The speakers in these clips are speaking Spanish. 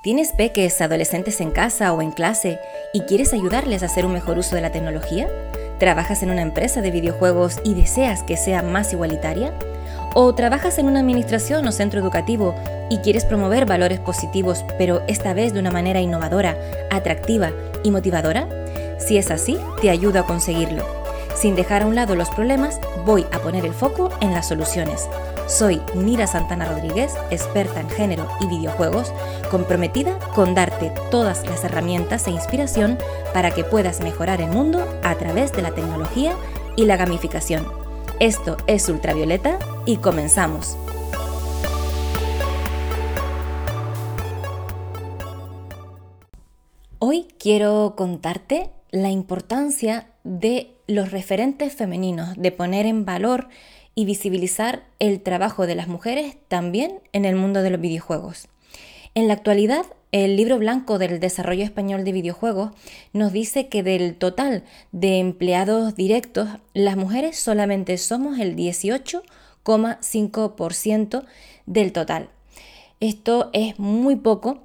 ¿Tienes peques adolescentes en casa o en clase y quieres ayudarles a hacer un mejor uso de la tecnología? ¿Trabajas en una empresa de videojuegos y deseas que sea más igualitaria? ¿O trabajas en una administración o centro educativo y quieres promover valores positivos, pero esta vez de una manera innovadora, atractiva y motivadora? Si es así, te ayudo a conseguirlo. Sin dejar a un lado los problemas, voy a poner el foco en las soluciones. Soy Nira Santana Rodríguez, experta en género y videojuegos, comprometida con darte todas las herramientas e inspiración para que puedas mejorar el mundo a través de la tecnología y la gamificación. Esto es Ultravioleta y comenzamos. Hoy quiero contarte la importancia de los referentes femeninos, de poner en valor y visibilizar el trabajo de las mujeres también en el mundo de los videojuegos. En la actualidad, el libro blanco del desarrollo español de videojuegos nos dice que del total de empleados directos, las mujeres solamente somos el 18,5% del total. Esto es muy poco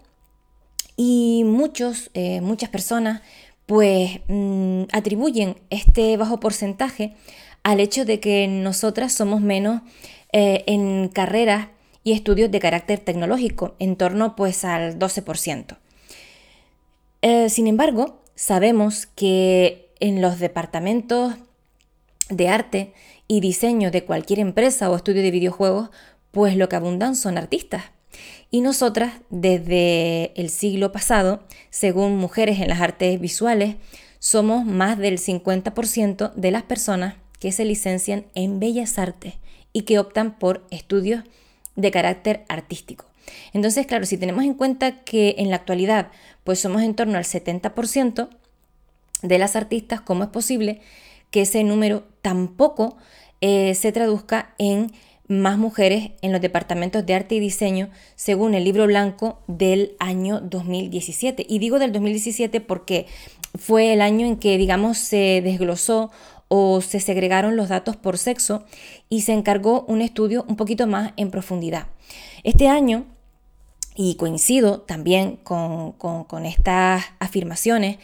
y muchos, eh, muchas personas pues mm, atribuyen este bajo porcentaje al hecho de que nosotras somos menos eh, en carreras y estudios de carácter tecnológico, en torno pues al 12%. Eh, sin embargo, sabemos que en los departamentos de arte y diseño de cualquier empresa o estudio de videojuegos, pues lo que abundan son artistas. Y nosotras, desde el siglo pasado, según Mujeres en las Artes Visuales, somos más del 50% de las personas que se licencian en Bellas Artes y que optan por estudios de carácter artístico. Entonces, claro, si tenemos en cuenta que en la actualidad pues somos en torno al 70% de las artistas, ¿cómo es posible que ese número tampoco eh, se traduzca en más mujeres en los departamentos de arte y diseño según el libro blanco del año 2017. Y digo del 2017 porque fue el año en que, digamos, se desglosó o se segregaron los datos por sexo y se encargó un estudio un poquito más en profundidad. Este año, y coincido también con, con estas afirmaciones,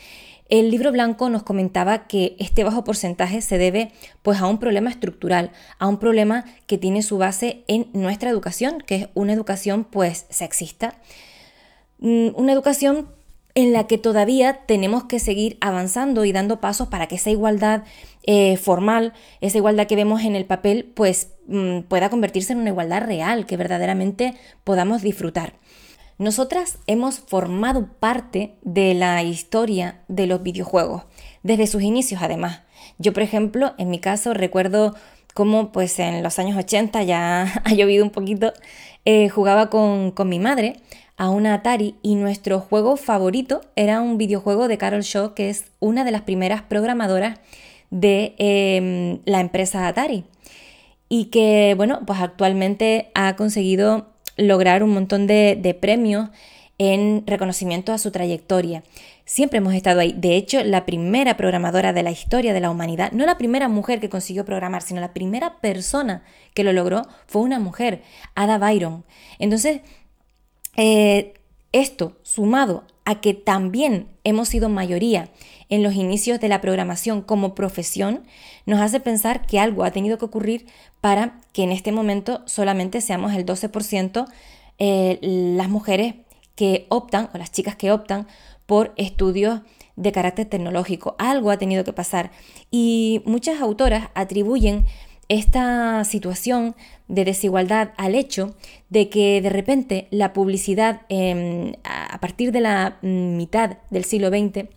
el libro blanco nos comentaba que este bajo porcentaje se debe pues a un problema estructural, a un problema que tiene su base en nuestra educación, que es una educación pues sexista, mm, una educación en la que todavía tenemos que seguir avanzando y dando pasos para que esa igualdad eh, formal, esa igualdad que vemos en el papel, pues mm, pueda convertirse en una igualdad real, que verdaderamente podamos disfrutar. Nosotras hemos formado parte de la historia de los videojuegos, desde sus inicios además. Yo, por ejemplo, en mi caso recuerdo cómo pues en los años 80 ya ha llovido un poquito, eh, jugaba con, mi madre a una Atari y nuestro juego favorito era un videojuego de Carol Shaw, que es una de las primeras programadoras de em, la empresa Atari y que, bueno, pues actualmente ha conseguido lograr un montón de, premios en reconocimiento a su trayectoria. Siempre hemos estado ahí. De hecho, la primera programadora de la historia de la humanidad, no la primera mujer que consiguió programar, sino la primera persona que lo logró fue una mujer, Ada Byron. Entonces, eh, esto sumado a que también hemos sido mayoría en los inicios de la programación como profesión, nos hace pensar que algo ha tenido que ocurrir para que en este momento solamente seamos el 12% eh, las mujeres que optan, o las chicas que optan, por estudios de carácter tecnológico. Algo ha tenido que pasar. Y muchas autoras atribuyen esta situación de desigualdad al hecho de que de repente la publicidad em, a partir de la mitad del siglo XX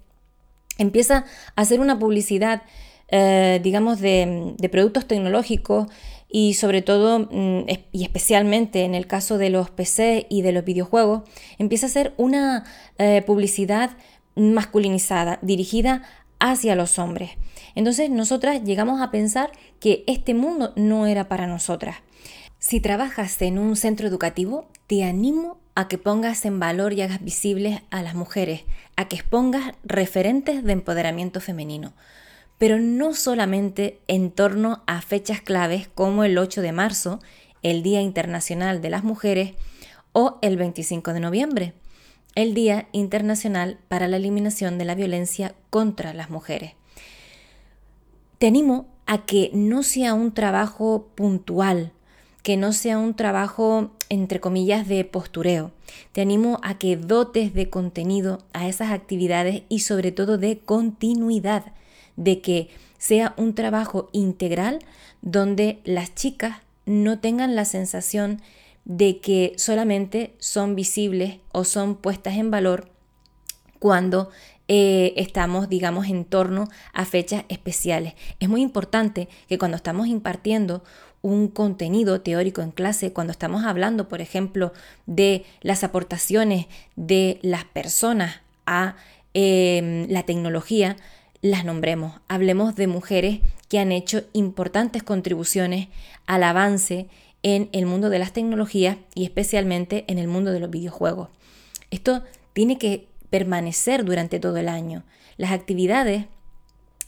empieza a hacer una publicidad, eh, digamos, de, productos tecnológicos y sobre todo, mm, y especialmente en el caso de los PC y de los videojuegos, empieza a ser una eh, publicidad masculinizada, dirigida hacia los hombres. Entonces nosotras llegamos a pensar que este mundo no era para nosotras. Si trabajas en un centro educativo, te animo a que pongas en valor y hagas visibles a las mujeres, a que expongas referentes de empoderamiento femenino, pero no solamente en torno a fechas claves como el 8 de marzo, el Día Internacional de las Mujeres, o el 25 de noviembre. el Día Internacional para la Eliminación de la Violencia contra las Mujeres. Te animo a que no sea un trabajo puntual, que no sea un trabajo, entre comillas, de postureo. Te animo a que dotes de contenido a esas actividades y sobre todo de continuidad, de que sea un trabajo integral donde las chicas no tengan la sensación de que solamente son visibles o son puestas en valor cuando eh, estamos, digamos, en torno a fechas especiales. Es muy importante que cuando estamos impartiendo un contenido teórico en clase, cuando estamos hablando, por ejemplo, de las aportaciones de las personas a em, la tecnología, las nombremos. Hablemos de mujeres que han hecho importantes contribuciones al avance en el mundo de las tecnologías y especialmente en el mundo de los videojuegos. Esto tiene que permanecer durante todo el año. Las actividades,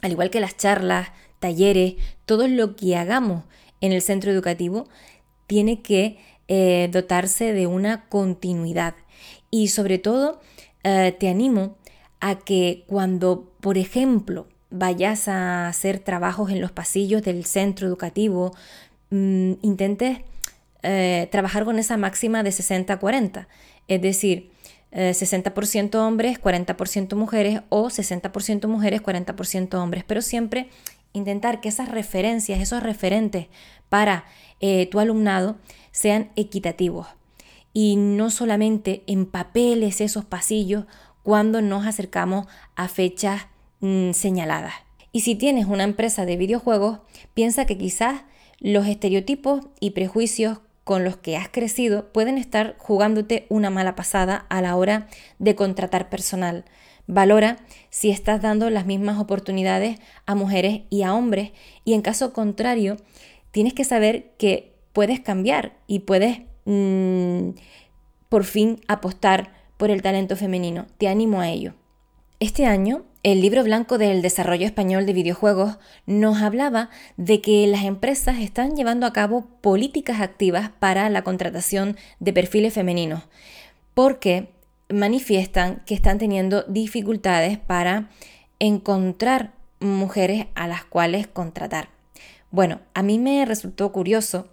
al igual que las charlas, talleres, todo lo que hagamos en el centro educativo tiene que eh, dotarse de una continuidad. Y sobre todo, eh, te animo a que cuando, por ejemplo, vayas a hacer trabajos en los pasillos del centro educativo, mm, intentes eh, trabajar con esa máxima de 60-40. Es decir, 60% hombres, 40% mujeres o 60% mujeres, 40% hombres, pero siempre intentar que esas referencias, esos referentes para eh, tu alumnado sean equitativos y no solamente en papeles esos pasillos cuando nos acercamos a fechas mm, señaladas. Y si tienes una empresa de videojuegos, piensa que quizás los estereotipos y prejuicios con los que has crecido pueden estar jugándote una mala pasada a la hora de contratar personal. Valora si estás dando las mismas oportunidades a mujeres y a hombres y en caso contrario, tienes que saber que puedes cambiar y puedes mm, por fin apostar por el talento femenino. Te animo a ello. Este año, el libro blanco del desarrollo español de videojuegos nos hablaba de que las empresas están llevando a cabo políticas activas para la contratación de perfiles femeninos, porque manifiestan que están teniendo dificultades para encontrar mujeres a las cuales contratar. Bueno, a mí me resultó curioso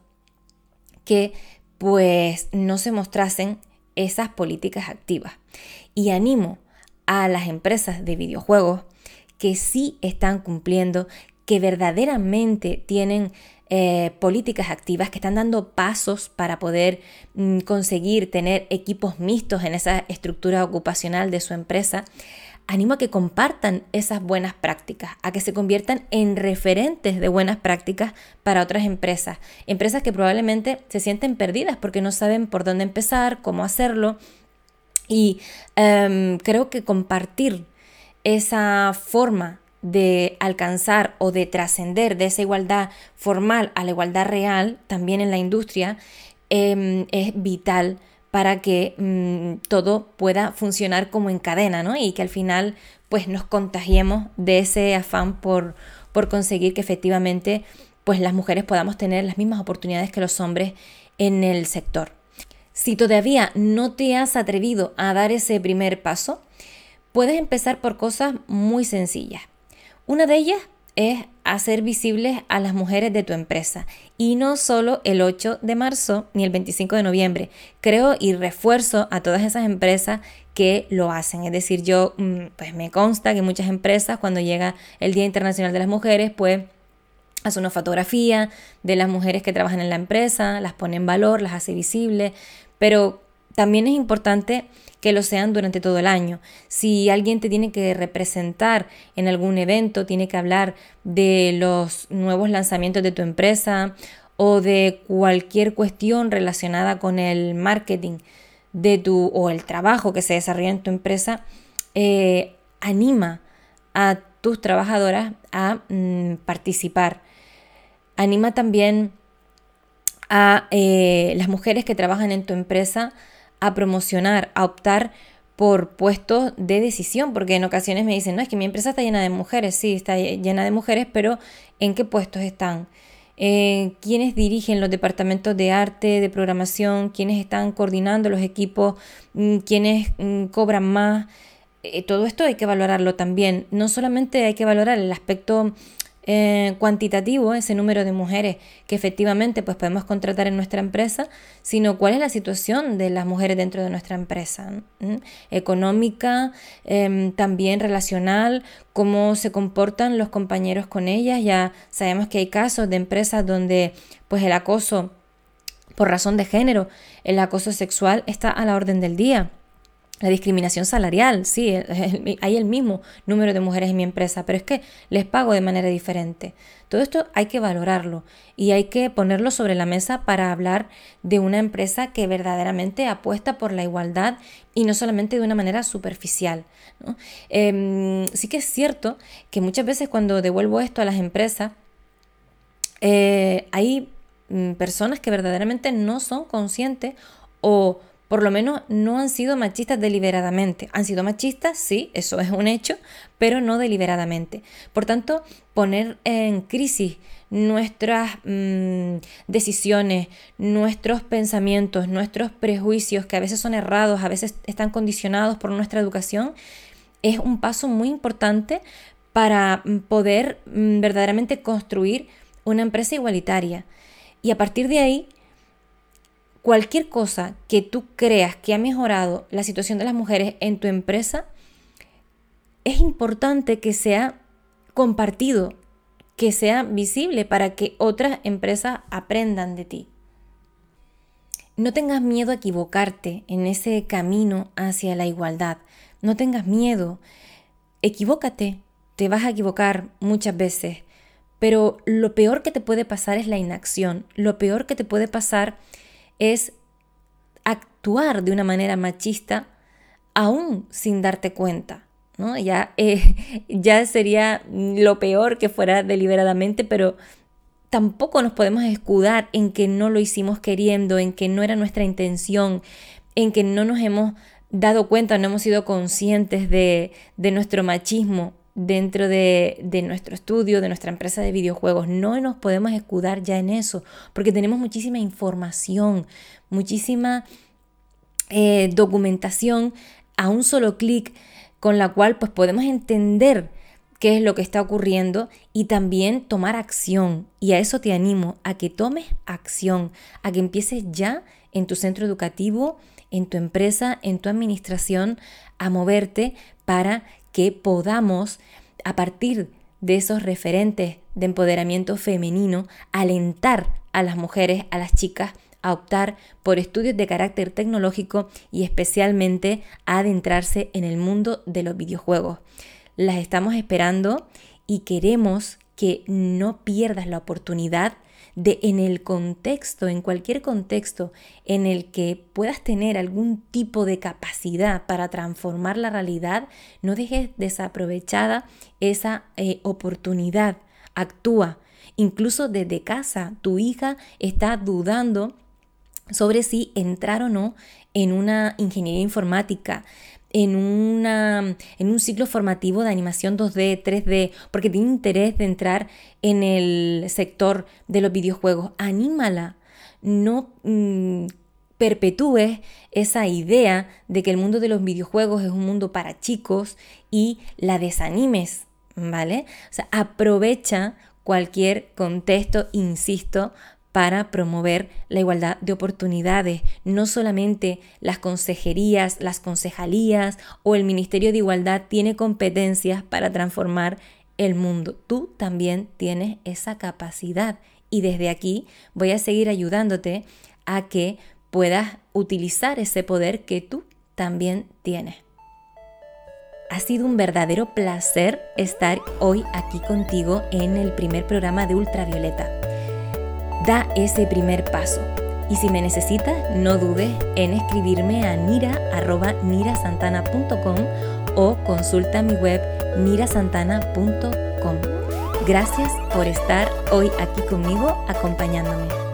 que pues no se mostrasen esas políticas activas y animo a las empresas de videojuegos que sí están cumpliendo, que verdaderamente tienen eh, políticas activas, que están dando pasos para poder mm, conseguir tener equipos mixtos en esa estructura ocupacional de su empresa, animo a que compartan esas buenas prácticas, a que se conviertan en referentes de buenas prácticas para otras empresas, empresas que probablemente se sienten perdidas porque no saben por dónde empezar, cómo hacerlo, y em, creo que compartir esa forma de alcanzar o de trascender de esa igualdad formal a la igualdad real, también en la industria, em, es vital para que mm, todo pueda funcionar como en cadena, ¿no? Y que al final pues nos contagiemos de ese afán por, por conseguir que efectivamente pues las mujeres podamos tener las mismas oportunidades que los hombres en el sector. Si todavía no te has atrevido a dar ese primer paso, puedes empezar por cosas muy sencillas. Una de ellas es hacer visibles a las mujeres de tu empresa y no solo el 8 de marzo ni el 25 de noviembre. Creo y refuerzo a todas esas empresas que lo hacen. Es decir, yo mm, pues me consta que muchas empresas cuando llega el Día Internacional de las Mujeres pues hace una fotografía de las mujeres que trabajan en la empresa, las pone en valor, las hace visibles, pero también es importante que lo sean durante todo el año. Si alguien te tiene que representar en algún evento, tiene que hablar de los nuevos lanzamientos de tu empresa o de cualquier cuestión relacionada con el marketing de tu o el trabajo que se desarrolla en tu empresa, eh, anima a tus trabajadoras a mm, participar Anima también a eh, las mujeres que trabajan en tu empresa a promocionar, a optar por puestos de decisión, porque en ocasiones me dicen, no, es que mi empresa está llena de mujeres, sí, está llena de mujeres, pero ¿en qué puestos están? eh, quiénes dirigen los departamentos de arte, de programación, quiénes están coordinando los equipos, mm, quiénes mm, cobran más. Eh, todo esto hay que valorarlo también. No solamente hay que valorar el aspecto eh, cuantitativo, ese número de mujeres que efectivamente pues, podemos contratar en nuestra empresa, sino cuál es la situación de las mujeres dentro de nuestra empresa, económica, em, también relacional, cómo se comportan los compañeros con ellas. Ya sabemos que hay casos de empresas donde pues, el acoso por razón de género, el acoso sexual está a la orden del día. La discriminación salarial, sí, hay el mismo número de mujeres en mi empresa, pero es que les pago de manera diferente. Todo esto hay que valorarlo y hay que ponerlo sobre la mesa para hablar de una empresa que verdaderamente apuesta por la igualdad y no solamente de una manera superficial. Em, sí que es cierto que muchas veces cuando devuelvo esto a las empresas, eh, hay mm, personas que verdaderamente no son conscientes o por lo menos no han sido machistas deliberadamente. Han sido machistas, sí, eso es un hecho, pero no deliberadamente. Por tanto, poner en crisis nuestras mm, decisiones, nuestros pensamientos, nuestros prejuicios, que a veces son errados, a veces están condicionados por nuestra educación, es un paso muy importante para mm, poder mm, verdaderamente construir una empresa igualitaria. Y a partir de ahí, cualquier cosa que tú creas que ha mejorado la situación de las mujeres en tu empresa, es importante que sea compartido, que sea visible para que otras empresas aprendan de ti. No tengas miedo a equivocarte en ese camino hacia la igualdad. No tengas miedo. Equivócate. Te vas a equivocar muchas veces. Pero lo peor que te puede pasar es la inacción. Lo peor que te puede pasar es actuar de una manera machista aún sin darte cuenta. ¿no? Ya, eh, ya sería lo peor que fuera deliberadamente, pero tampoco nos podemos escudar en que no lo hicimos queriendo, en que no era nuestra intención, en que no nos hemos dado cuenta, no hemos sido conscientes de, de nuestro machismo dentro de, nuestro estudio, de nuestra empresa de videojuegos. No nos podemos escudar ya en eso, porque tenemos muchísima información, muchísima eh, documentación a un solo clic, con la cual pues podemos entender qué es lo que está ocurriendo y también tomar acción. Y a eso te animo, a que tomes acción, a que empieces ya en tu centro educativo, en tu empresa, en tu administración, a moverte para que podamos, a partir de esos referentes de empoderamiento femenino, alentar a las mujeres, a las chicas, a optar por estudios de carácter tecnológico y especialmente a adentrarse en el mundo de los videojuegos. Las estamos esperando y queremos que no pierdas la oportunidad de en el contexto, en cualquier contexto en el que puedas tener algún tipo de capacidad para transformar la realidad, no dejes desaprovechada esa eh, oportunidad. Actúa. Incluso desde casa, tu hija está dudando sobre si entrar o no en una ingeniería informática, en, una, en un ciclo formativo de animación 2D, 3D, porque tiene interés de entrar en el sector de los videojuegos. Anímala, no mm, perpetúes esa idea de que el mundo de los videojuegos es un mundo para chicos y la desanimes, ¿vale? O sea, aprovecha cualquier contexto, insisto, para promover la igualdad de oportunidades. No solamente las consejerías, las concejalías o el Ministerio de Igualdad tiene competencias para transformar el mundo. Tú también tienes esa capacidad y desde aquí voy a seguir ayudándote a que puedas utilizar ese poder que tú también tienes. Ha sido un verdadero placer estar hoy aquí contigo en el primer programa de Ultravioleta da ese primer paso. Y si me necesitas, no dudes en escribirme a nira.nirasantana.com o consulta mi web nirasantana.com. Gracias por estar hoy aquí conmigo acompañándome.